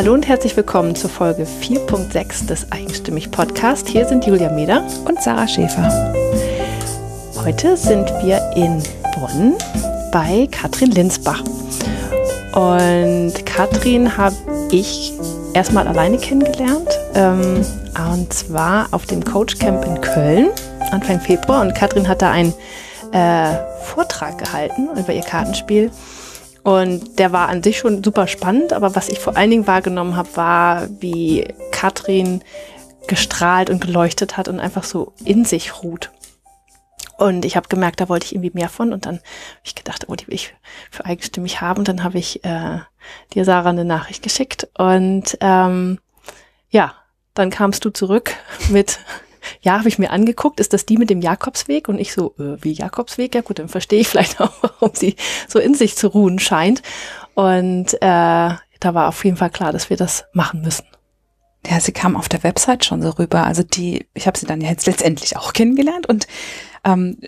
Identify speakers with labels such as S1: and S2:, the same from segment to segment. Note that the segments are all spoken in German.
S1: Hallo und herzlich willkommen zur Folge 4.6 des Eigenstimmig Podcast. Hier sind Julia Meder
S2: und Sarah Schäfer.
S1: Heute sind wir in Bonn bei Katrin Linsbach. Und Katrin habe ich erstmal alleine kennengelernt. Ähm, und zwar auf dem Coach Camp in Köln Anfang Februar. Und Katrin hat da einen äh, Vortrag gehalten über ihr Kartenspiel. Und der war an sich schon super spannend, aber was ich vor allen Dingen wahrgenommen habe, war, wie Katrin gestrahlt und geleuchtet hat und einfach so in sich ruht. Und ich habe gemerkt, da wollte ich irgendwie mehr von. Und dann habe ich gedacht, oh, die will ich für eigenstimmig haben. Und dann habe ich äh, dir, Sarah, eine Nachricht geschickt. Und ähm, ja, dann kamst du zurück mit ja, habe ich mir angeguckt, ist das die mit dem Jakobsweg? Und ich so, äh, wie Jakobsweg? Ja gut, dann verstehe ich vielleicht auch, warum sie so in sich zu ruhen scheint. Und äh, da war auf jeden Fall klar, dass wir das machen müssen.
S2: Ja, sie kam auf der Website schon so rüber. Also die, ich habe sie dann jetzt letztendlich auch kennengelernt und ähm,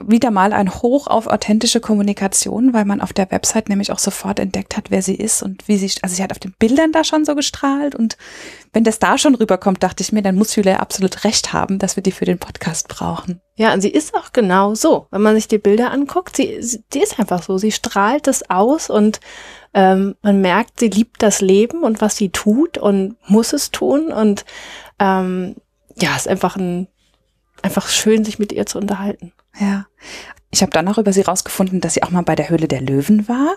S2: wieder mal ein Hoch auf authentische Kommunikation, weil man auf der Website nämlich auch sofort entdeckt hat, wer sie ist und wie sie, also sie hat auf den Bildern da schon so gestrahlt und wenn das da schon rüberkommt, dachte ich mir, dann muss Julia absolut recht haben, dass wir die für den Podcast brauchen.
S1: Ja, und sie ist auch genau so. Wenn man sich die Bilder anguckt, sie, sie ist einfach so. Sie strahlt das aus und ähm, man merkt, sie liebt das Leben und was sie tut und muss es tun und ähm, ja, ist einfach ein einfach schön, sich mit ihr zu unterhalten.
S2: Ja. Ich habe dann auch über sie rausgefunden, dass sie auch mal bei der Höhle der Löwen war.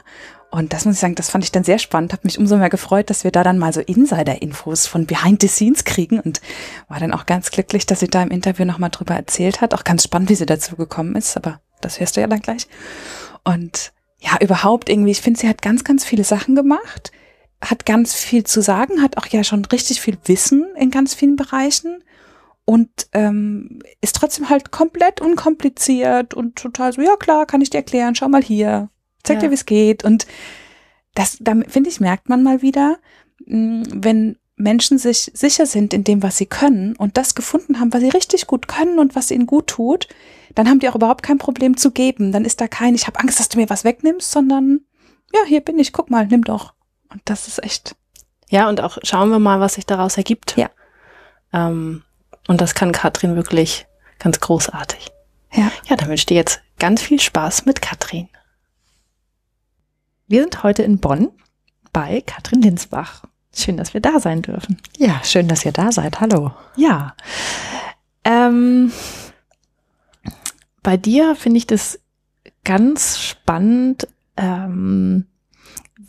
S2: Und das muss ich sagen, das fand ich dann sehr spannend. Habe mich umso mehr gefreut, dass wir da dann mal so Insider-Infos von Behind the Scenes kriegen und war dann auch ganz glücklich, dass sie da im Interview nochmal drüber erzählt hat. Auch ganz spannend, wie sie dazu gekommen ist, aber das hörst du ja dann gleich. Und ja, überhaupt irgendwie, ich finde, sie hat ganz, ganz viele Sachen gemacht, hat ganz viel zu sagen, hat auch ja schon richtig viel Wissen in ganz vielen Bereichen und ähm, ist trotzdem halt komplett unkompliziert und total so, ja klar, kann ich dir erklären, schau mal hier, zeig ja. dir, wie es geht. Und das, da finde ich, merkt man mal wieder, hm, wenn Menschen sich sicher sind in dem, was sie können und das gefunden haben, was sie richtig gut können und was ihnen gut tut, dann haben die auch überhaupt kein Problem zu geben. Dann ist da kein, ich habe Angst, dass du mir was wegnimmst, sondern ja, hier bin ich, guck mal, nimm doch. Und das ist echt.
S1: Ja, und auch schauen wir mal, was sich daraus ergibt.
S2: Ja.
S1: Ähm, und das kann Katrin wirklich ganz großartig.
S2: Ja.
S1: Ja, dann wünsche ich dir jetzt ganz viel Spaß mit Katrin. Wir sind heute in Bonn bei Katrin Linsbach. Schön, dass wir da sein dürfen.
S2: Ja, schön, dass ihr da seid. Hallo.
S1: Ja. Ähm, bei dir finde ich das ganz spannend, ähm,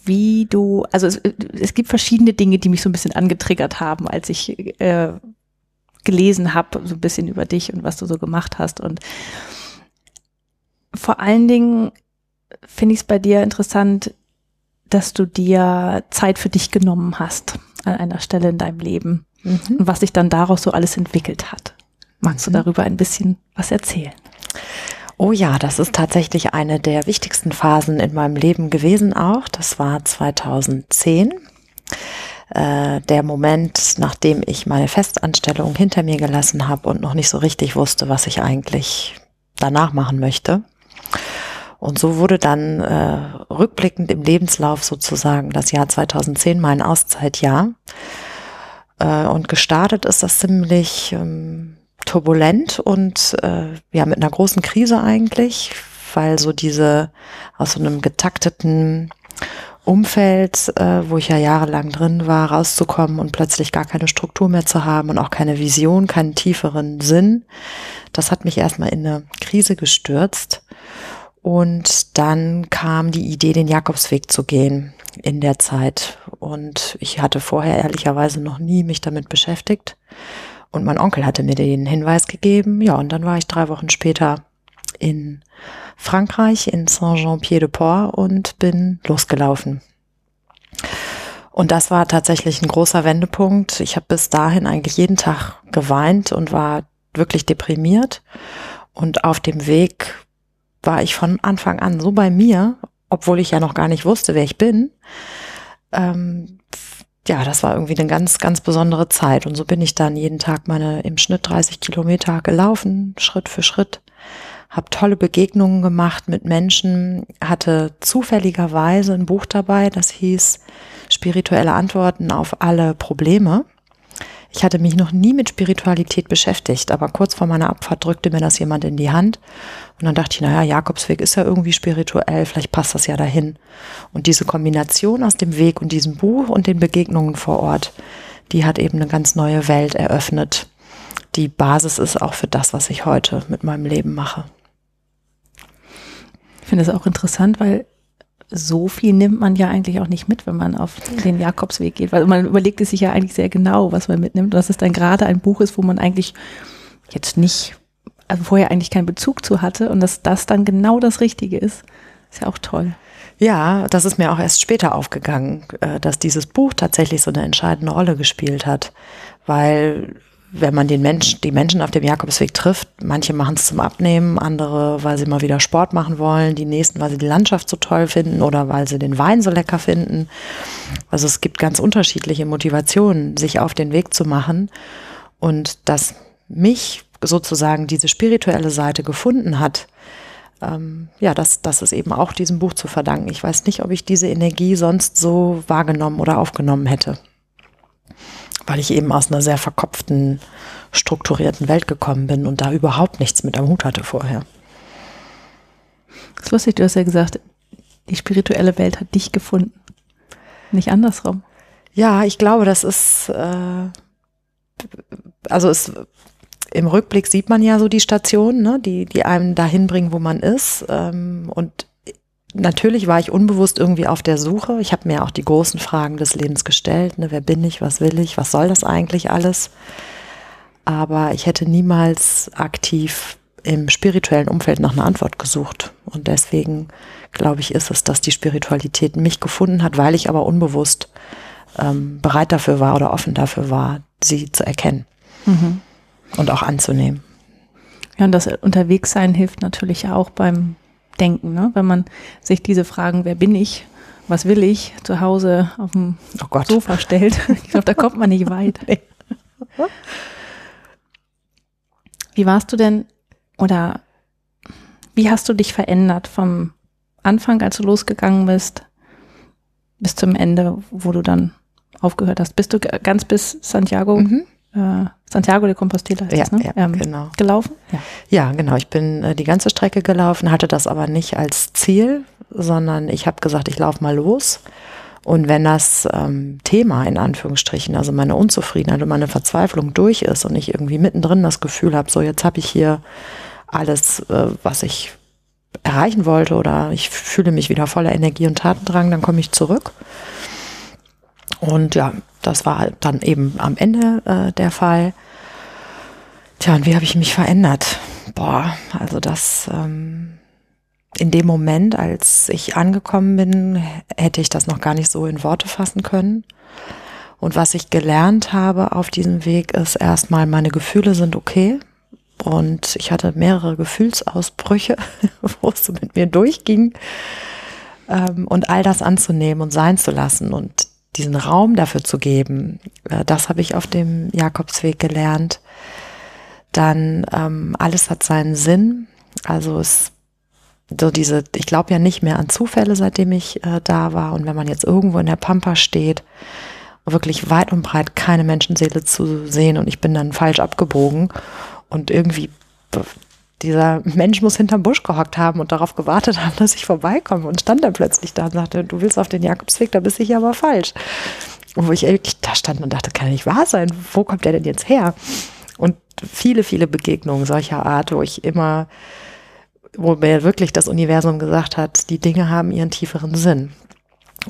S1: wie du, also es, es, gibt verschiedene Dinge, die mich so ein bisschen angetriggert haben, als ich äh, gelesen habe, so ein bisschen über dich und was du so gemacht hast. Und vor allen Dingen finde ich es bei dir interessant, dass du dir Zeit für dich genommen hast an einer Stelle in deinem Leben mhm. und was sich dann daraus so alles entwickelt hat. Magst mhm. du darüber ein bisschen was erzählen?
S3: Oh ja, das ist tatsächlich eine der wichtigsten Phasen in meinem Leben gewesen auch. Das war 2010 äh, der Moment, nachdem ich meine Festanstellung hinter mir gelassen habe und noch nicht so richtig wusste, was ich eigentlich danach machen möchte. Und so wurde dann äh, rückblickend im Lebenslauf sozusagen das Jahr 2010 mein Auszeitjahr. Äh, und gestartet ist das ziemlich ähm, turbulent und äh, ja mit einer großen Krise eigentlich, weil so diese aus so einem getakteten Umfeld, äh, wo ich ja jahrelang drin war, rauszukommen und plötzlich gar keine Struktur mehr zu haben und auch keine Vision, keinen tieferen Sinn. Das hat mich erstmal in eine Krise gestürzt. Und dann kam die Idee, den Jakobsweg zu gehen in der Zeit. Und ich hatte vorher ehrlicherweise noch nie mich damit beschäftigt. Und mein Onkel hatte mir den Hinweis gegeben. Ja, und dann war ich drei Wochen später in Frankreich, in Saint-Jean-Pied-de-Port und bin losgelaufen. Und das war tatsächlich ein großer Wendepunkt. Ich habe bis dahin eigentlich jeden Tag geweint und war wirklich deprimiert. Und auf dem Weg war ich von Anfang an so bei mir, obwohl ich ja noch gar nicht wusste, wer ich bin. Ähm, ja, das war irgendwie eine ganz, ganz besondere Zeit. Und so bin ich dann jeden Tag meine im Schnitt 30 Kilometer gelaufen, Schritt für Schritt habe tolle Begegnungen gemacht mit Menschen, hatte zufälligerweise ein Buch dabei, das hieß Spirituelle Antworten auf alle Probleme. Ich hatte mich noch nie mit Spiritualität beschäftigt, aber kurz vor meiner Abfahrt drückte mir das jemand in die Hand und dann dachte ich, naja, Jakobsweg ist ja irgendwie spirituell, vielleicht passt das ja dahin. Und diese Kombination aus dem Weg und diesem Buch und den Begegnungen vor Ort, die hat eben eine ganz neue Welt eröffnet. Die Basis ist auch für das, was ich heute mit meinem Leben mache.
S1: Ich finde es auch interessant, weil so viel nimmt man ja eigentlich auch nicht mit, wenn man auf den Jakobsweg geht, weil man überlegt es sich ja eigentlich sehr genau, was man mitnimmt. Und dass es dann gerade ein Buch ist, wo man eigentlich jetzt nicht, also vorher eigentlich keinen Bezug zu hatte und dass das dann genau das Richtige ist, ist ja auch toll.
S3: Ja, das ist mir auch erst später aufgegangen, äh, dass dieses Buch tatsächlich so eine entscheidende Rolle gespielt hat, weil wenn man den Menschen, die Menschen auf dem Jakobsweg trifft, manche machen es zum Abnehmen, andere, weil sie mal wieder Sport machen wollen, die nächsten, weil sie die Landschaft so toll finden oder weil sie den Wein so lecker finden. Also es gibt ganz unterschiedliche Motivationen, sich auf den Weg zu machen. Und dass mich sozusagen diese spirituelle Seite gefunden hat, ähm, ja, das, das ist eben auch diesem Buch zu verdanken. Ich weiß nicht, ob ich diese Energie sonst so wahrgenommen oder aufgenommen hätte weil ich eben aus einer sehr verkopften, strukturierten Welt gekommen bin und da überhaupt nichts mit am Hut hatte vorher.
S1: Das ist lustig, du hast ja gesagt, die spirituelle Welt hat dich gefunden, nicht andersrum.
S3: Ja, ich glaube, das ist, äh, also es, im Rückblick sieht man ja so die Stationen, ne, die, die einem dahin bringen, wo man ist. Ähm, und natürlich war ich unbewusst irgendwie auf der Suche. Ich habe mir auch die großen Fragen des Lebens gestellt. Ne? Wer bin ich? Was will ich? Was soll das eigentlich alles? Aber ich hätte niemals aktiv im spirituellen Umfeld nach einer Antwort gesucht. Und deswegen glaube ich, ist es, dass die Spiritualität mich gefunden hat, weil ich aber unbewusst ähm, bereit dafür war oder offen dafür war, sie zu erkennen mhm. und auch anzunehmen.
S1: Ja, und das Unterwegssein hilft natürlich auch beim denken, ne? wenn man sich diese Fragen, wer bin ich, was will ich, zu Hause auf dem oh Sofa stellt. Ich glaube, da kommt man nicht weit. Wie warst du denn oder wie hast du dich verändert vom Anfang, als du losgegangen bist, bis zum Ende, wo du dann aufgehört hast? Bist du ganz bis Santiago mhm äh, Santiago de Compostela ist
S3: ja,
S1: das, ne?
S3: Ja, ähm, genau.
S1: Gelaufen?
S3: Ja. ja, genau. Ich bin äh, die ganze Strecke gelaufen, hatte das aber nicht als Ziel, sondern ich habe gesagt, ich laufe mal los. Und wenn das ähm, Thema in Anführungsstrichen, also meine Unzufriedenheit und meine Verzweiflung durch ist und ich irgendwie mittendrin das Gefühl habe, so jetzt habe ich hier alles, äh, was ich erreichen wollte oder ich fühle mich wieder voller Energie und Tatendrang, dann komme ich zurück. Und ja, das war dann eben am Ende äh, der Fall. Tja, und wie habe ich mich verändert? Boah, also das ähm, in dem Moment, als ich angekommen bin, hätte ich das noch gar nicht so in Worte fassen können. Und was ich gelernt habe auf diesem Weg ist erstmal, meine Gefühle sind okay. Und ich hatte mehrere Gefühlsausbrüche, wo es so mit mir durchging. Ähm, und all das anzunehmen und sein zu lassen. Und diesen Raum dafür zu geben, äh, das habe ich auf dem Jakobsweg gelernt. Dann ähm, alles hat seinen Sinn. Also es so diese, ich glaube ja nicht mehr an Zufälle, seitdem ich äh, da war. Und wenn man jetzt irgendwo in der Pampa steht, wirklich weit und breit keine Menschenseele zu sehen und ich bin dann falsch abgebogen und irgendwie dieser Mensch muss hinterm Busch gehockt haben und darauf gewartet haben, dass ich vorbeikomme und stand dann plötzlich da und sagte, du willst auf den Jakobsweg, da bist hier aber falsch. Und wo ich wirklich da stand und dachte, kann nicht wahr sein, wo kommt der denn jetzt her? Und viele, viele Begegnungen solcher Art, wo ich immer, wo mir wirklich das Universum gesagt hat, die Dinge haben ihren tieferen Sinn.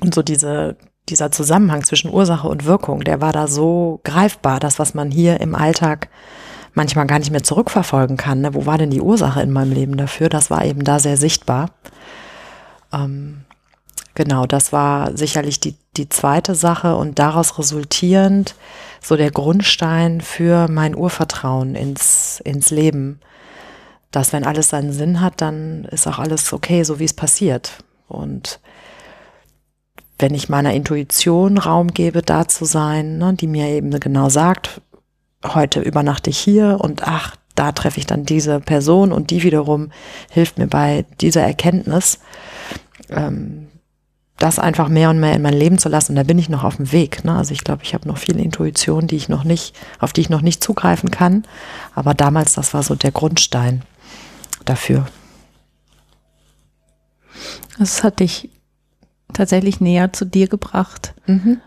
S3: Und so diese, dieser Zusammenhang zwischen Ursache und Wirkung, der war da so greifbar, das, was man hier im Alltag manchmal gar nicht mehr zurückverfolgen kann. Ne? Wo war denn die Ursache in meinem Leben dafür? Das war eben da sehr sichtbar. Ähm, genau, das war sicherlich die, die zweite Sache und daraus resultierend so der Grundstein für mein Urvertrauen ins, ins Leben. Dass wenn alles seinen Sinn hat, dann ist auch alles okay, so wie es passiert. Und wenn ich meiner Intuition Raum gebe, da zu sein, ne, die mir eben genau sagt, heute übernachte ich hier und ach, da treffe ich dann diese Person und die wiederum hilft mir bei dieser Erkenntnis, ähm, das einfach mehr und mehr in mein Leben zu lassen. Und da bin ich noch auf dem Weg. Ne? Also ich glaube, ich habe noch viele Intuitionen, die ich noch nicht, auf die ich noch nicht zugreifen kann. Aber damals, das war so der Grundstein dafür.
S1: Das hat dich tatsächlich näher zu dir gebracht. Mhm.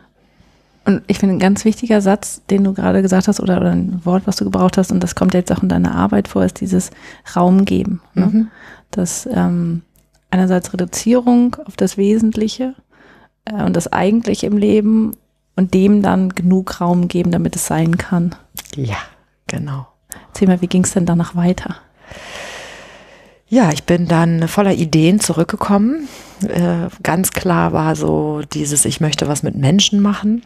S1: Und ich finde, ein ganz wichtiger Satz, den du gerade gesagt hast, oder, oder ein Wort, was du gebraucht hast, und das kommt jetzt auch in deiner Arbeit vor, ist dieses Raum geben. Ne? Mhm. Das ähm, einerseits Reduzierung auf das Wesentliche äh, und das Eigentliche im Leben und dem dann genug Raum geben, damit es sein kann.
S3: Ja, genau.
S1: Erzähl mal, wie ging es denn danach weiter?
S3: Ja, ich bin dann voller Ideen zurückgekommen. Äh, ganz klar war so dieses, ich möchte was mit Menschen machen.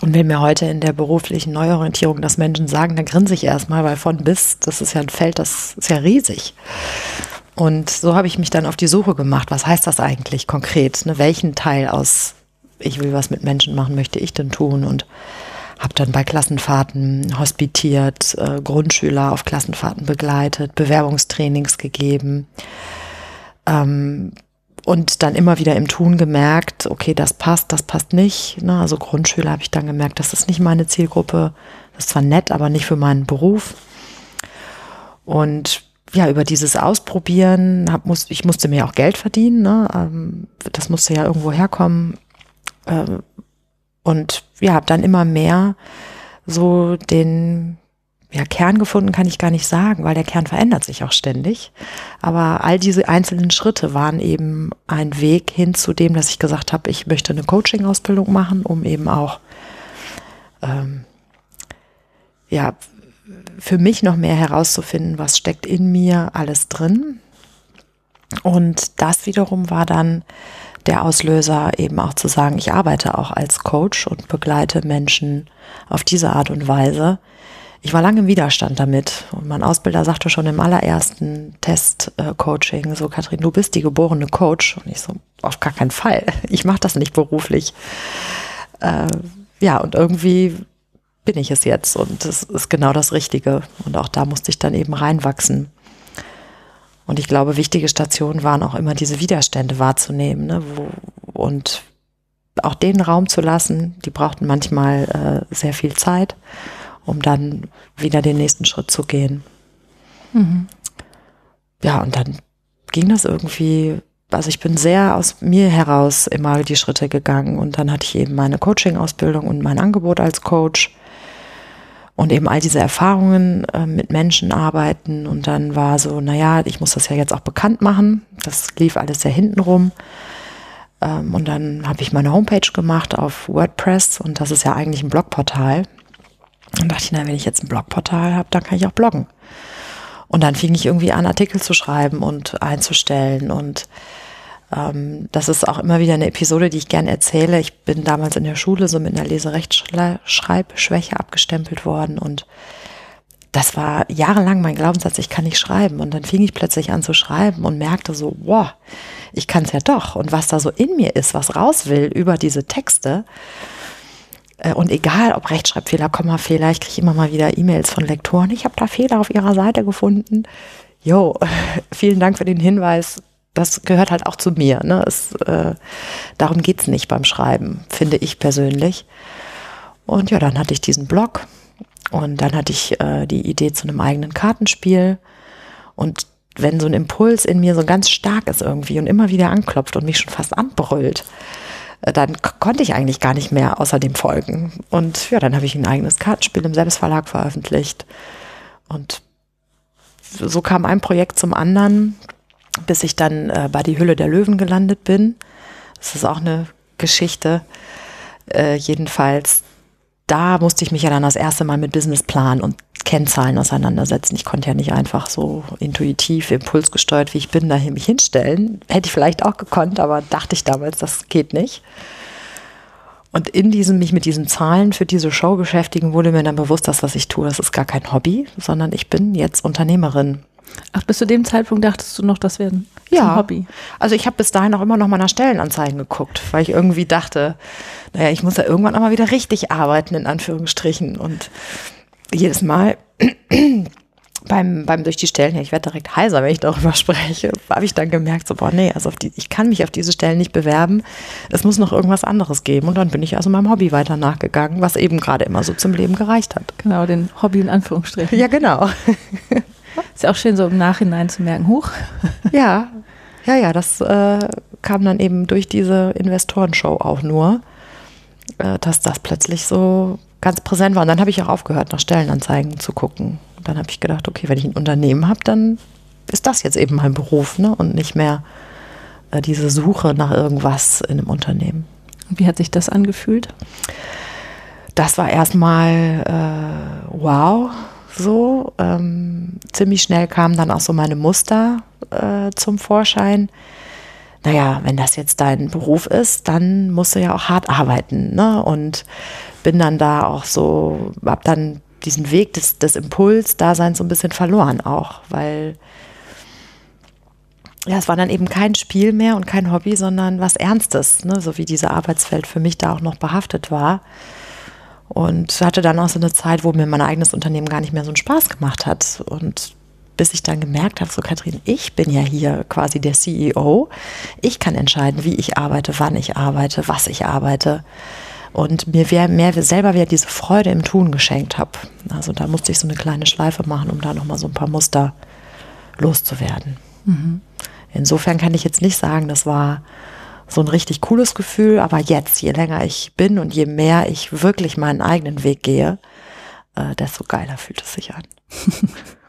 S3: Und wenn mir heute in der beruflichen Neuorientierung das Menschen sagen, dann grinse ich erstmal, weil von bis, das ist ja ein Feld, das ist ja riesig. Und so habe ich mich dann auf die Suche gemacht. Was heißt das eigentlich konkret? Ne? Welchen Teil aus ich will was mit Menschen machen, möchte ich denn tun? Und habe dann bei Klassenfahrten hospitiert, äh, Grundschüler auf Klassenfahrten begleitet, Bewerbungstrainings gegeben. Ähm, und dann immer wieder im Tun gemerkt, okay, das passt, das passt nicht. Ne? Also Grundschüler habe ich dann gemerkt, das ist nicht meine Zielgruppe. Das ist zwar nett, aber nicht für meinen Beruf. Und ja, über dieses Ausprobieren, hab, muss, ich musste mir auch Geld verdienen. Ne? Ähm, das musste ja irgendwo herkommen. Ähm, und ja, habe dann immer mehr so den ja, Kern gefunden kann ich gar nicht sagen, weil der Kern verändert sich auch ständig. Aber all diese einzelnen Schritte waren eben ein Weg hin zu dem, dass ich gesagt habe, ich möchte eine Coaching-Ausbildung machen, um eben auch ähm, ja, für mich noch mehr herauszufinden, was steckt in mir alles drin. Und das wiederum war dann der Auslöser, eben auch zu sagen, ich arbeite auch als Coach und begleite Menschen auf diese Art und Weise, ich war lange im Widerstand damit. Und mein Ausbilder sagte schon im allerersten Test-Coaching, so Kathrin, du bist die geborene Coach. Und ich so, auf gar keinen Fall. Ich mache das nicht beruflich. Äh, ja, und irgendwie bin ich es jetzt und das ist genau das Richtige. Und auch da musste ich dann eben reinwachsen. Und ich glaube, wichtige Stationen waren auch immer diese Widerstände wahrzunehmen ne, wo, und auch den Raum zu lassen. Die brauchten manchmal äh, sehr viel Zeit um dann wieder den nächsten Schritt zu gehen. Mhm. Ja, und dann ging das irgendwie, also ich bin sehr aus mir heraus immer die Schritte gegangen und dann hatte ich eben meine Coaching-Ausbildung und mein Angebot als Coach und eben all diese Erfahrungen äh, mit Menschen arbeiten und dann war so, naja, ich muss das ja jetzt auch bekannt machen. Das lief alles sehr hintenrum. Ähm, und dann habe ich meine Homepage gemacht auf WordPress und das ist ja eigentlich ein Blogportal. Und dachte ich, na, wenn ich jetzt ein Blogportal habe, dann kann ich auch bloggen. Und dann fing ich irgendwie an, Artikel zu schreiben und einzustellen. Und ähm, das ist auch immer wieder eine Episode, die ich gerne erzähle. Ich bin damals in der Schule so mit einer Leserechtschreibschwäche abgestempelt worden. Und das war jahrelang mein Glaubenssatz, ich kann nicht schreiben. Und dann fing ich plötzlich an zu schreiben und merkte so, wow, ich kann es ja doch. Und was da so in mir ist, was raus will über diese Texte, und egal, ob Rechtschreibfehler, Kommafehler, ich kriege immer mal wieder E-Mails von Lektoren. Ich habe da Fehler auf ihrer Seite gefunden. Jo, vielen Dank für den Hinweis. Das gehört halt auch zu mir. Ne? Es, äh, darum geht's nicht beim Schreiben, finde ich persönlich. Und ja, dann hatte ich diesen Blog und dann hatte ich äh, die Idee zu einem eigenen Kartenspiel. Und wenn so ein Impuls in mir so ganz stark ist irgendwie und immer wieder anklopft und mich schon fast anbrüllt, dann konnte ich eigentlich gar nicht mehr außer dem folgen. Und ja, dann habe ich ein eigenes Kartenspiel im Selbstverlag veröffentlicht. Und so kam ein Projekt zum anderen, bis ich dann äh, bei die Hülle der Löwen gelandet bin. Das ist auch eine Geschichte. Äh, jedenfalls, da musste ich mich ja dann das erste Mal mit Businessplan und Kennzahlen auseinandersetzen. Ich konnte ja nicht einfach so intuitiv, impulsgesteuert, wie ich bin, dahin mich hinstellen. Hätte ich vielleicht auch gekonnt, aber dachte ich damals, das geht nicht. Und in diesem, mich mit diesen Zahlen für diese Show beschäftigen, wurde mir dann bewusst, dass was ich tue, das ist gar kein Hobby, sondern ich bin jetzt Unternehmerin.
S1: Ach, bis zu dem Zeitpunkt dachtest du noch, das wäre ein
S3: ja. Hobby? Also ich habe bis dahin auch immer noch mal nach Stellenanzeigen geguckt, weil ich irgendwie dachte, naja, ich muss ja irgendwann auch mal wieder richtig arbeiten, in Anführungsstrichen. Und jedes Mal, beim, beim durch die Stellen, ich werde direkt heiser, wenn ich darüber spreche, habe ich dann gemerkt, so, boah, nee, also die, ich kann mich auf diese Stellen nicht bewerben. Es muss noch irgendwas anderes geben. Und dann bin ich also meinem Hobby weiter nachgegangen, was eben gerade immer so zum Leben gereicht hat.
S1: Genau, den Hobby in Anführungsstrichen.
S3: Ja, genau.
S1: Ist ja auch schön, so im Nachhinein zu merken, huch.
S3: Ja, ja, ja, das äh, kam dann eben durch diese Investorenshow auch nur, äh, dass das plötzlich so ganz präsent war. Und dann habe ich auch aufgehört, nach Stellenanzeigen zu gucken. Dann habe ich gedacht, okay, wenn ich ein Unternehmen habe, dann ist das jetzt eben mein Beruf ne? und nicht mehr äh, diese Suche nach irgendwas in einem Unternehmen.
S1: Wie hat sich das angefühlt?
S3: Das war erstmal äh, wow, so. Ähm, ziemlich schnell kamen dann auch so meine Muster äh, zum Vorschein. Naja, wenn das jetzt dein Beruf ist, dann musst du ja auch hart arbeiten. Ne? Und bin dann da auch so, hab dann diesen Weg des, des Impuls-Daseins so ein bisschen verloren auch, weil ja, es war dann eben kein Spiel mehr und kein Hobby, sondern was Ernstes, ne? so wie diese Arbeitswelt für mich da auch noch behaftet war. Und hatte dann auch so eine Zeit, wo mir mein eigenes Unternehmen gar nicht mehr so einen Spaß gemacht hat. Und bis ich dann gemerkt habe, so Kathrin, ich bin ja hier quasi der CEO. Ich kann entscheiden, wie ich arbeite, wann ich arbeite, was ich arbeite und mir wär, mehr selber wieder diese Freude im Tun geschenkt habe. Also da musste ich so eine kleine Schleife machen, um da nochmal so ein paar Muster loszuwerden. Mhm. Insofern kann ich jetzt nicht sagen, das war so ein richtig cooles Gefühl, aber jetzt, je länger ich bin und je mehr ich wirklich meinen eigenen Weg gehe, äh, desto geiler fühlt es sich an.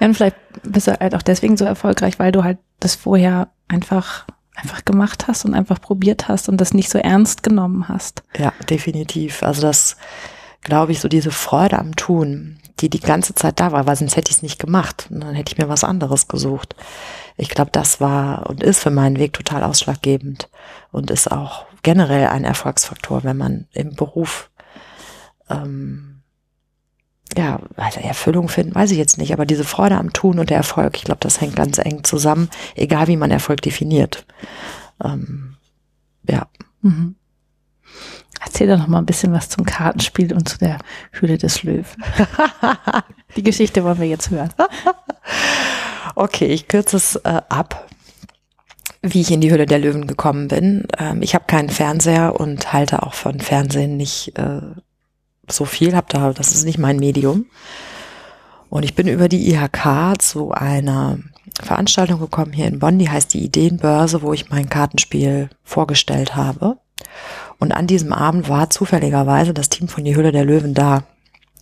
S1: ja, und vielleicht bist du halt auch deswegen so erfolgreich, weil du halt das vorher einfach einfach gemacht hast und einfach probiert hast und das nicht so ernst genommen hast.
S3: Ja, definitiv. Also das, glaube ich, so diese Freude am Tun, die die ganze Zeit da war, weil sonst hätte ich es nicht gemacht und dann hätte ich mir was anderes gesucht. Ich glaube, das war und ist für meinen Weg total ausschlaggebend und ist auch generell ein Erfolgsfaktor, wenn man im Beruf ähm, ja, also Erfüllung finden, weiß ich jetzt nicht, aber diese Freude am Tun und der Erfolg, ich glaube, das hängt ganz eng zusammen, egal wie man Erfolg definiert. Ähm, ja. Mhm.
S1: Erzähl doch noch mal ein bisschen was zum Kartenspiel und zu der Höhle des Löwen. Die Geschichte wollen wir jetzt hören.
S3: okay, ich kürze es äh, ab, wie ich in die Höhle der Löwen gekommen bin. Ähm, ich habe keinen Fernseher und halte auch von Fernsehen nicht äh, so viel, habe da, das ist nicht mein Medium. Und ich bin über die IHK zu einer Veranstaltung gekommen hier in Bonn, die heißt die Ideenbörse, wo ich mein Kartenspiel vorgestellt habe. Und an diesem Abend war zufälligerweise das Team von Die Hülle der Löwen da.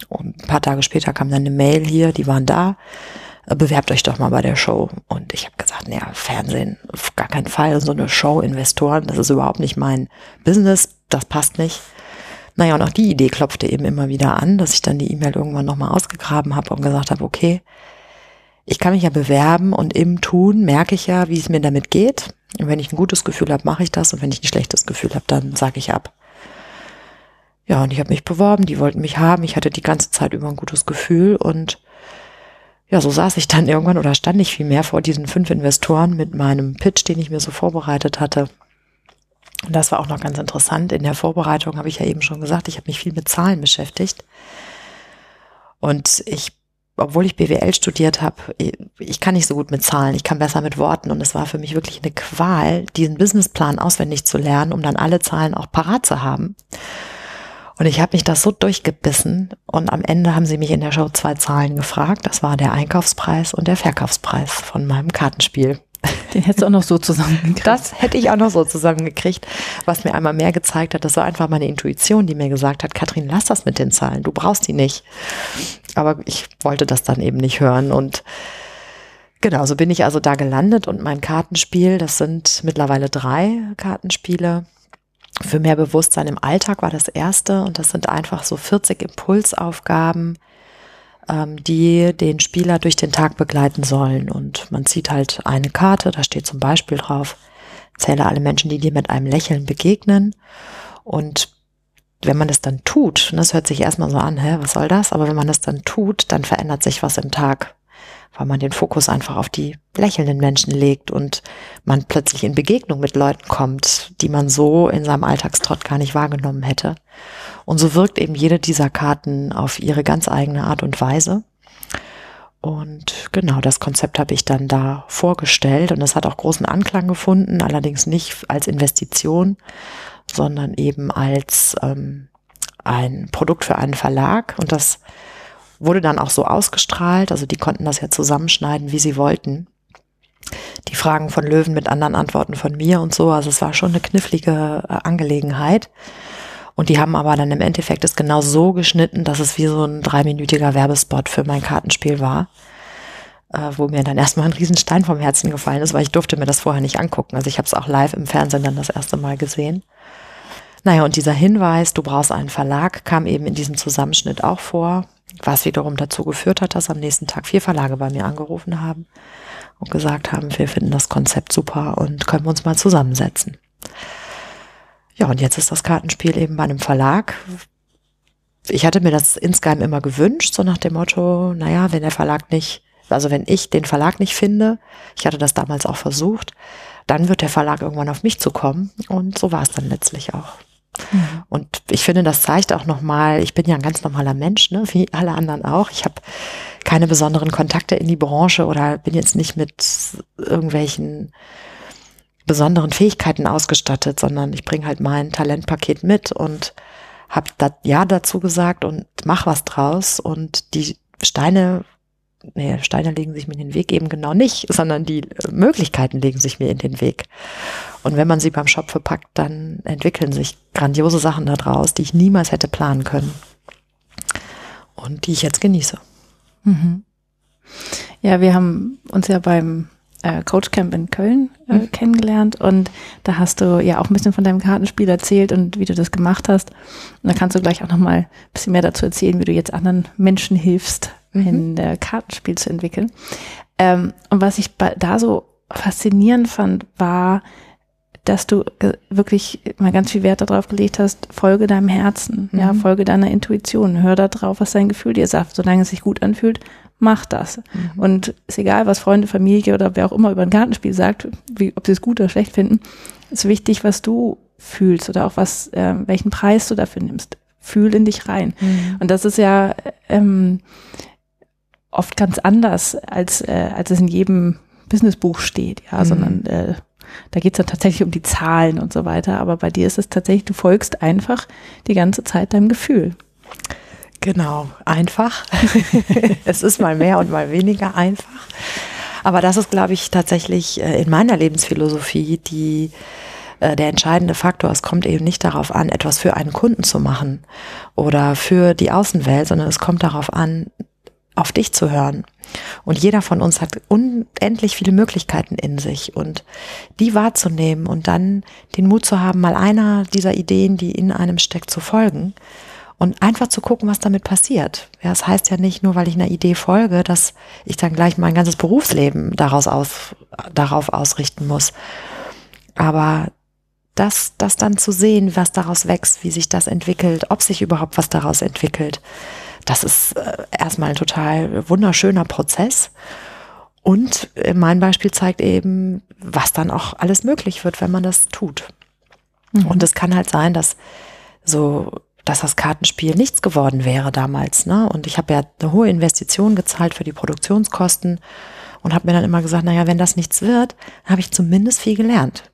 S3: Und ein paar Tage später kam dann eine Mail hier, die waren da. Bewerbt euch doch mal bei der Show. Und ich habe gesagt, naja, Fernsehen, auf gar keinen Fall. So eine Show, Investoren, das ist überhaupt nicht mein Business, das passt nicht. Naja, und auch die Idee klopfte eben immer wieder an, dass ich dann die E-Mail irgendwann nochmal ausgegraben habe und gesagt habe, okay, ich kann mich ja bewerben und im Tun merke ich ja, wie es mir damit geht. Und wenn ich ein gutes Gefühl habe, mache ich das. Und wenn ich ein schlechtes Gefühl habe, dann sage ich ab. Ja, und ich habe mich beworben, die wollten mich haben. Ich hatte die ganze Zeit über ein gutes Gefühl und ja, so saß ich dann irgendwann oder stand ich vielmehr vor diesen fünf Investoren mit meinem Pitch, den ich mir so vorbereitet hatte. Und das war auch noch ganz interessant. In der Vorbereitung habe ich ja eben schon gesagt, ich habe mich viel mit Zahlen beschäftigt. Und ich, obwohl ich BWL studiert habe, ich kann nicht so gut mit Zahlen, ich kann besser mit Worten. Und es war für mich wirklich eine Qual, diesen Businessplan auswendig zu lernen, um dann alle Zahlen auch parat zu haben. Und ich habe mich das so durchgebissen und am Ende haben sie mich in der Show zwei Zahlen gefragt. Das war der Einkaufspreis und der Verkaufspreis von meinem Kartenspiel.
S1: Den hättest du auch noch so zusammengekriegt.
S3: Das hätte ich auch noch so zusammengekriegt, was mir einmal mehr gezeigt hat. Das war einfach meine Intuition, die mir gesagt hat, Katrin, lass das mit den Zahlen, du brauchst die nicht. Aber ich wollte das dann eben nicht hören und genau, so bin ich also da gelandet und mein Kartenspiel, das sind mittlerweile drei Kartenspiele. Für mehr Bewusstsein im Alltag war das erste und das sind einfach so 40 Impulsaufgaben, ähm, die den Spieler durch den Tag begleiten sollen. Und man zieht halt eine Karte, da steht zum Beispiel drauf, zähle alle Menschen, die dir mit einem Lächeln begegnen. Und wenn man das dann tut, und das hört sich erstmal so an, hä, was soll das? Aber wenn man das dann tut, dann verändert sich was im Tag, weil man den Fokus einfach auf die lächelnden Menschen legt und man plötzlich in Begegnung mit Leuten kommt, die man so in seinem Alltagstrott gar nicht wahrgenommen hätte. Und so wirkt eben jede dieser Karten auf ihre ganz eigene Art und Weise. Und genau das Konzept habe ich dann da vorgestellt und es hat auch großen Anklang gefunden, allerdings nicht als Investition, sondern eben als ähm, ein Produkt für einen Verlag. Und das wurde dann auch so ausgestrahlt. Also die konnten das ja zusammenschneiden, wie sie wollten. Die Fragen von Löwen mit anderen Antworten von mir und so. Also es war schon eine knifflige äh, Angelegenheit. Und die haben aber dann im Endeffekt es genau so geschnitten, dass es wie so ein dreiminütiger Werbespot für mein Kartenspiel war. Äh, wo mir dann erstmal ein Riesenstein vom Herzen gefallen ist, weil ich durfte mir das vorher nicht angucken. Also ich habe es auch live im Fernsehen dann das erste Mal gesehen. Naja, und dieser Hinweis, du brauchst einen Verlag, kam eben in diesem Zusammenschnitt auch vor, was wiederum dazu geführt hat, dass am nächsten Tag vier Verlage bei mir angerufen haben und gesagt haben, wir finden das Konzept super und können wir uns mal zusammensetzen. Ja, und jetzt ist das Kartenspiel eben bei einem Verlag. Ich hatte mir das insgeheim immer gewünscht, so nach dem Motto, naja, wenn der Verlag nicht, also wenn ich den Verlag nicht finde, ich hatte das damals auch versucht, dann wird der Verlag irgendwann auf mich zukommen. Und so war es dann letztlich auch. Mhm. Und ich finde, das zeigt auch nochmal, ich bin ja ein ganz normaler Mensch, ne, wie alle anderen auch. Ich habe keine besonderen Kontakte in die Branche oder bin jetzt nicht mit irgendwelchen besonderen Fähigkeiten ausgestattet, sondern ich bringe halt mein Talentpaket mit und habe da ja dazu gesagt und mach was draus und die Steine nee, Steine legen sich mir in den Weg eben genau nicht, sondern die Möglichkeiten legen sich mir in den Weg. Und wenn man sie beim Shop verpackt, dann entwickeln sich grandiose Sachen daraus, die ich niemals hätte planen können. Und die ich jetzt genieße.
S1: Mhm. Ja, wir haben uns ja beim äh, Coach Camp in Köln äh, mhm. kennengelernt und da hast du ja auch ein bisschen von deinem Kartenspiel erzählt und wie du das gemacht hast. Und da kannst du gleich auch nochmal ein bisschen mehr dazu erzählen, wie du jetzt anderen Menschen hilfst, mhm. ein äh, Kartenspiel zu entwickeln. Ähm, und was ich da so faszinierend fand, war, dass du wirklich mal ganz viel Wert darauf gelegt hast, folge deinem Herzen, mhm. ja, folge deiner Intuition, hör da drauf, was dein Gefühl dir sagt. Solange es sich gut anfühlt, mach das. Mhm. Und ist egal, was Freunde, Familie oder wer auch immer über ein Kartenspiel sagt, wie, ob sie es gut oder schlecht finden, ist wichtig, was du fühlst oder auch was, äh, welchen Preis du dafür nimmst. Fühl in dich rein. Mhm. Und das ist ja ähm, oft ganz anders, als, äh, als es in jedem Businessbuch steht, ja, mhm. sondern äh, da geht es dann tatsächlich um die Zahlen und so weiter. Aber bei dir ist es tatsächlich, du folgst einfach die ganze Zeit deinem Gefühl.
S3: Genau, einfach. es ist mal mehr und mal weniger einfach. Aber das ist, glaube ich, tatsächlich äh, in meiner Lebensphilosophie die äh, der entscheidende Faktor. Es kommt eben nicht darauf an, etwas für einen Kunden zu machen oder für die Außenwelt, sondern es kommt darauf an, auf dich zu hören. Und jeder von uns hat unendlich viele Möglichkeiten in sich und die wahrzunehmen und dann den Mut zu haben, mal einer dieser Ideen, die in einem steckt, zu folgen und einfach zu gucken, was damit passiert. Ja, das heißt ja nicht nur, weil ich einer Idee folge, dass ich dann gleich mein ganzes Berufsleben daraus aus, darauf ausrichten muss. Aber das, das dann zu sehen, was daraus wächst, wie sich das entwickelt, ob sich überhaupt was daraus entwickelt, das ist äh, erstmal ein total wunderschöner Prozess. Und mein Beispiel zeigt eben, was dann auch alles möglich wird, wenn man das tut. Mhm. Und es kann halt sein, dass so, dass das Kartenspiel nichts geworden wäre damals. Ne? Und ich habe ja eine hohe Investition gezahlt für die Produktionskosten und habe mir dann immer gesagt, naja, wenn das nichts wird, habe ich zumindest viel gelernt.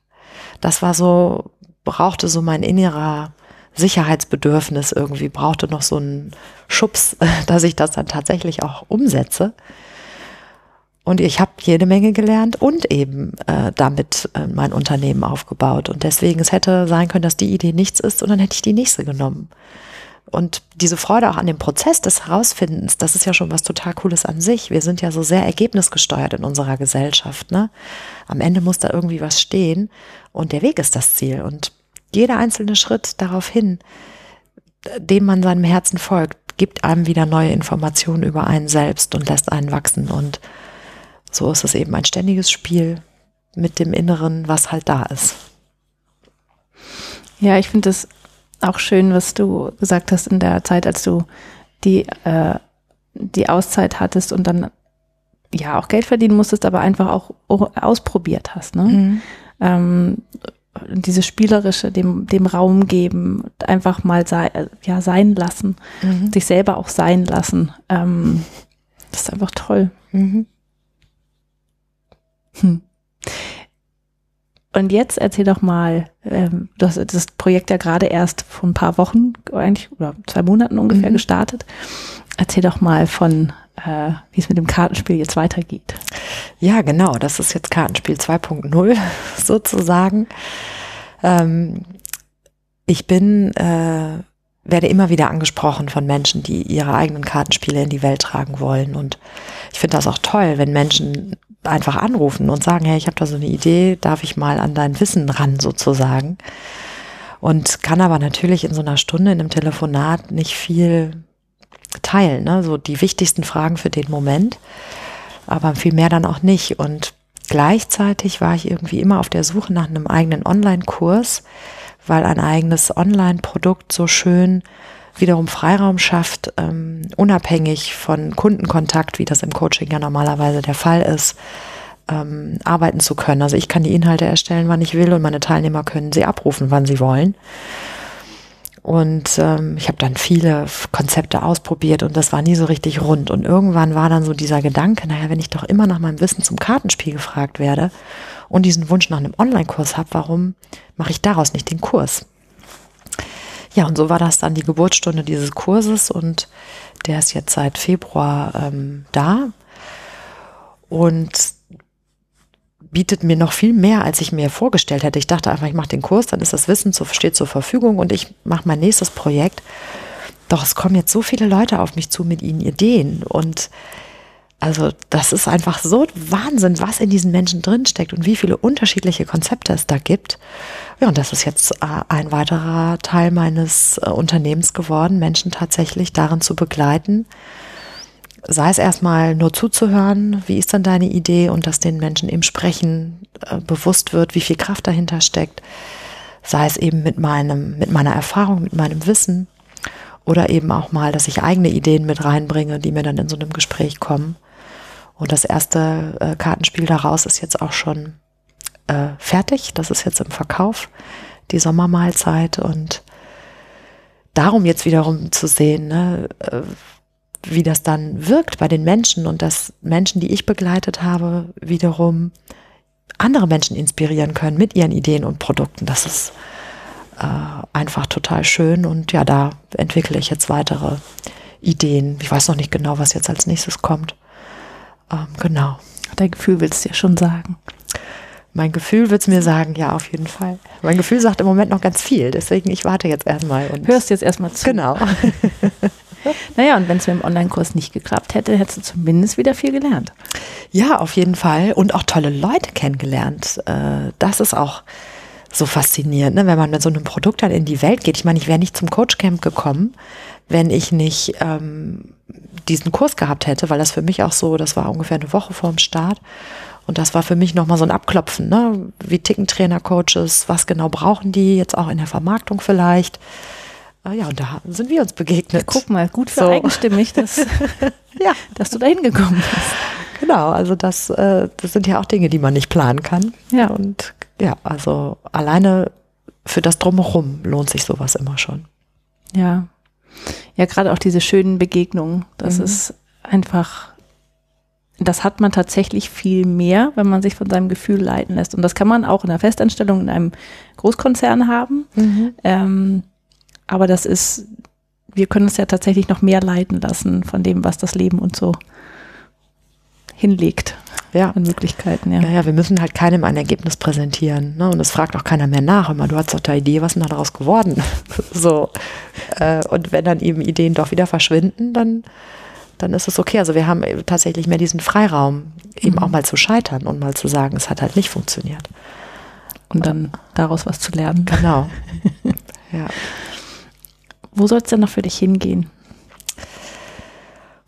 S3: Das war so, brauchte so mein innerer Sicherheitsbedürfnis irgendwie, brauchte noch so einen Schubs, dass ich das dann tatsächlich auch umsetze. Und ich habe jede Menge gelernt und eben äh, damit äh, mein Unternehmen aufgebaut. Und deswegen, es hätte sein können, dass die Idee nichts ist und dann hätte ich die nächste genommen. Und diese Freude auch an dem Prozess des Herausfindens, das ist ja schon was total Cooles an sich. Wir sind ja so sehr ergebnisgesteuert in unserer Gesellschaft. Ne? Am Ende muss da irgendwie was stehen und der Weg ist das Ziel. Und jeder einzelne Schritt darauf hin, dem man seinem Herzen folgt, gibt einem wieder neue Informationen über einen selbst und lässt einen wachsen. Und so ist es eben ein ständiges Spiel mit dem Inneren, was halt da ist.
S1: Ja, ich finde es auch schön, was du gesagt hast in der Zeit, als du die, äh, die Auszeit hattest und dann ja auch Geld verdienen musstest, aber einfach auch ausprobiert hast. Ne? Mhm. Ähm, diese spielerische, dem, dem Raum geben, einfach mal sei, ja, sein lassen, mhm. sich selber auch sein lassen. Ähm, das ist einfach toll. Mhm. Hm. Und jetzt erzähl doch mal, ähm, du hast das Projekt ja gerade erst vor ein paar Wochen eigentlich oder zwei Monaten ungefähr mhm. gestartet. Erzähl doch mal von, äh, wie es mit dem Kartenspiel jetzt weitergeht.
S3: Ja, genau. Das ist jetzt Kartenspiel 2.0 sozusagen. Ähm, ich bin, äh, werde immer wieder angesprochen von Menschen, die ihre eigenen Kartenspiele in die Welt tragen wollen. Und ich finde das auch toll, wenn Menschen einfach anrufen und sagen, hey, ich habe da so eine Idee, darf ich mal an dein Wissen ran sozusagen. Und kann aber natürlich in so einer Stunde in einem Telefonat nicht viel teilen, ne? so die wichtigsten Fragen für den Moment, aber viel mehr dann auch nicht. Und gleichzeitig war ich irgendwie immer auf der Suche nach einem eigenen Online-Kurs, weil ein eigenes Online-Produkt so schön wiederum Freiraum schafft, ähm, unabhängig von Kundenkontakt, wie das im Coaching ja normalerweise der Fall ist, ähm, arbeiten zu können. Also ich kann die Inhalte erstellen, wann ich will und meine Teilnehmer können sie abrufen, wann sie wollen. Und ähm, ich habe dann viele Konzepte ausprobiert und das war nie so richtig rund. Und irgendwann war dann so dieser Gedanke, naja, wenn ich doch immer nach meinem Wissen zum Kartenspiel gefragt werde und diesen Wunsch nach einem Online-Kurs habe, warum mache ich daraus nicht den Kurs? Ja, und so war das dann die Geburtsstunde dieses Kurses und der ist jetzt seit Februar ähm, da und bietet mir noch viel mehr, als ich mir vorgestellt hätte. Ich dachte einfach, ich mache den Kurs, dann ist das Wissen zu, steht zur Verfügung und ich mache mein nächstes Projekt. Doch es kommen jetzt so viele Leute auf mich zu mit ihren Ideen und also das ist einfach so Wahnsinn, was in diesen Menschen drinsteckt und wie viele unterschiedliche Konzepte es da gibt. Ja, und das ist jetzt äh, ein weiterer Teil meines äh, Unternehmens geworden, Menschen tatsächlich darin zu begleiten, sei es erstmal nur zuzuhören, wie ist dann deine Idee und dass den Menschen im Sprechen äh, bewusst wird, wie viel Kraft dahinter steckt, sei es eben mit meinem, mit meiner Erfahrung, mit meinem Wissen oder eben auch mal, dass ich eigene Ideen mit reinbringe, die mir dann in so einem Gespräch kommen. Und das erste äh, Kartenspiel daraus ist jetzt auch schon äh, fertig. Das ist jetzt im Verkauf, die Sommermahlzeit. Und darum jetzt wiederum zu sehen, ne, äh, wie das dann wirkt bei den Menschen und dass Menschen, die ich begleitet habe, wiederum andere Menschen inspirieren können mit ihren Ideen und Produkten. Das ist äh, einfach total schön. Und ja, da entwickle ich jetzt weitere Ideen. Ich weiß noch nicht genau, was jetzt als nächstes kommt. Ähm, genau.
S1: Dein Gefühl willst du ja schon sagen.
S3: Mein Gefühl wird es mir sagen, ja, auf jeden Fall. Mein Gefühl sagt im Moment noch ganz viel, deswegen ich warte jetzt erstmal.
S1: Und Hörst jetzt erstmal zu.
S3: Genau.
S1: naja, und wenn es mit dem Online-Kurs nicht geklappt hätte, hättest du zumindest wieder viel gelernt.
S3: Ja, auf jeden Fall. Und auch tolle Leute kennengelernt. Äh, das ist auch so faszinierend, ne? wenn man mit so einem Produkt dann in die Welt geht. Ich meine, ich wäre nicht zum Coachcamp gekommen, wenn ich nicht ähm, diesen Kurs gehabt hätte, weil das für mich auch so, das war ungefähr eine Woche vor dem Start. Und das war für mich nochmal so ein Abklopfen, ne? Wie ticken Trainer, Coaches, was genau brauchen die jetzt auch in der Vermarktung vielleicht? Äh, ja, und da sind wir uns begegnet.
S1: Guck mal, gut für so. eigenstimmig, dass, ja. dass du da hingekommen bist.
S3: Genau, also das, äh, das sind ja auch Dinge, die man nicht planen kann. Ja. Und ja, also alleine für das Drumherum lohnt sich sowas immer schon.
S1: Ja, ja, gerade auch diese schönen Begegnungen, das mhm. ist einfach, das hat man tatsächlich viel mehr, wenn man sich von seinem Gefühl leiten lässt. Und das kann man auch in einer Festanstellung in einem Großkonzern haben. Mhm. Ähm, aber das ist, wir können uns ja tatsächlich noch mehr leiten lassen von dem, was das Leben uns so hinlegt
S3: ja.
S1: an Möglichkeiten.
S3: Ja. ja, ja, wir müssen halt keinem ein Ergebnis präsentieren. Ne? Und es fragt auch keiner mehr nach. Immer, du hast doch da Idee, was ist denn daraus geworden? so. Äh, und wenn dann eben Ideen doch wieder verschwinden, dann, dann ist es okay. Also wir haben tatsächlich mehr diesen Freiraum, eben mhm. auch mal zu scheitern und mal zu sagen, es hat halt nicht funktioniert.
S1: Und dann daraus was zu lernen.
S3: Genau. ja.
S1: Wo soll es denn noch für dich hingehen?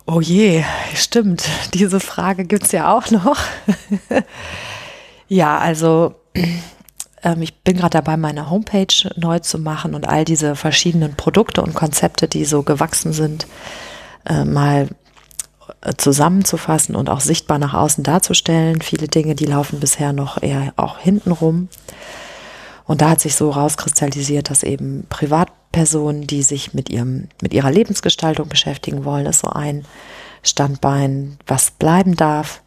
S3: Oh je, stimmt. Diese Frage gibt's ja auch noch. ja, also ähm, ich bin gerade dabei, meine Homepage neu zu machen und all diese verschiedenen Produkte und Konzepte, die so gewachsen sind, äh, mal äh, zusammenzufassen und auch sichtbar nach außen darzustellen. Viele Dinge, die laufen bisher noch eher auch hinten rum. Und da hat sich so rauskristallisiert, dass eben Privatpersonen, die sich mit ihrem, mit ihrer Lebensgestaltung beschäftigen wollen, ist so ein Standbein, was bleiben darf.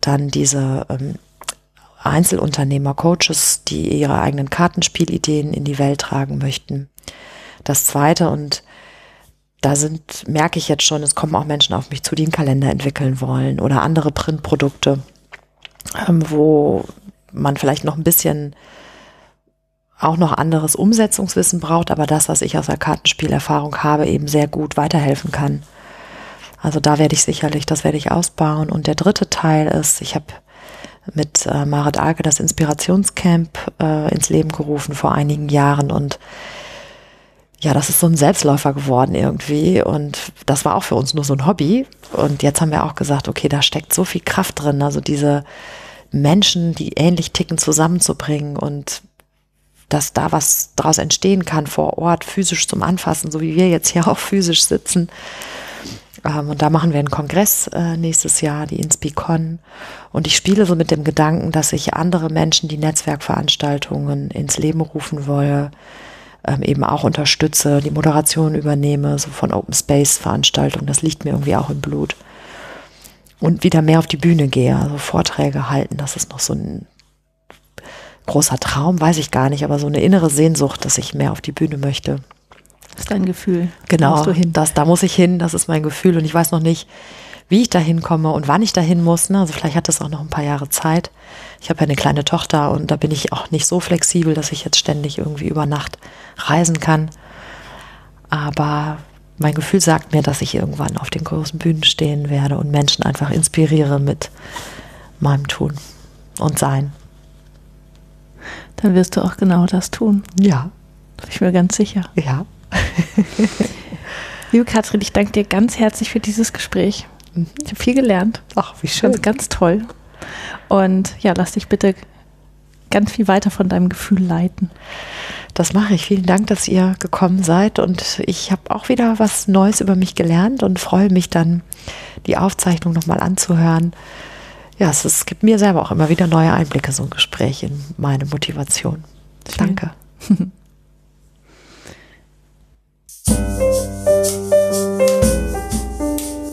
S3: Dann diese ähm, Einzelunternehmer, Coaches, die ihre eigenen Kartenspielideen in die Welt tragen möchten. Das zweite und da sind, merke ich jetzt schon, es kommen auch Menschen auf mich zu, die einen Kalender entwickeln wollen oder andere Printprodukte, ähm, wo man vielleicht noch ein bisschen auch noch anderes Umsetzungswissen braucht, aber das, was ich aus der Kartenspielerfahrung habe, eben sehr gut weiterhelfen kann. Also da werde ich sicherlich, das werde ich ausbauen. Und der dritte Teil ist, ich habe mit äh, Marit Alke das Inspirationscamp äh, ins Leben gerufen vor einigen Jahren und ja, das ist so ein Selbstläufer geworden irgendwie und das war auch für uns nur so ein Hobby und jetzt haben wir auch gesagt, okay, da steckt so viel Kraft drin, also diese Menschen, die ähnlich ticken, zusammenzubringen und dass da was daraus entstehen kann vor Ort, physisch zum Anfassen, so wie wir jetzt hier auch physisch sitzen. Ähm, und da machen wir einen Kongress äh, nächstes Jahr, die InspiCon. Und ich spiele so mit dem Gedanken, dass ich andere Menschen, die Netzwerkveranstaltungen ins Leben rufen wolle, ähm, eben auch unterstütze, die Moderation übernehme, so von Open Space Veranstaltungen. Das liegt mir irgendwie auch im Blut. Und wieder mehr auf die Bühne gehe, also Vorträge halten, das ist noch so ein großer Traum, weiß ich gar nicht, aber so eine innere Sehnsucht, dass ich mehr auf die Bühne möchte.
S1: Das ist dein Gefühl.
S3: Genau, da, das, da muss ich hin, das ist mein Gefühl und ich weiß noch nicht, wie ich da hinkomme und wann ich da hin muss. Ne? Also vielleicht hat das auch noch ein paar Jahre Zeit. Ich habe ja eine kleine Tochter und da bin ich auch nicht so flexibel, dass ich jetzt ständig irgendwie über Nacht reisen kann. Aber mein Gefühl sagt mir, dass ich irgendwann auf den großen Bühnen stehen werde und Menschen einfach inspiriere mit meinem Tun und Sein
S1: dann wirst du auch genau das tun.
S3: Ja.
S1: Bin ich mir ganz sicher.
S3: Ja.
S1: Liebe Katrin, ich danke dir ganz herzlich für dieses Gespräch. Mhm. Ich habe viel gelernt.
S3: Ach, wie schön.
S1: Ganz, ganz toll. Und ja, lass dich bitte ganz viel weiter von deinem Gefühl leiten.
S3: Das mache ich. Vielen Dank, dass ihr gekommen seid. Und ich habe auch wieder was Neues über mich gelernt und freue mich dann, die Aufzeichnung nochmal anzuhören ja, es, es gibt mir selber auch immer wieder neue Einblicke, so ein Gespräch in meine Motivation. Schön. Danke.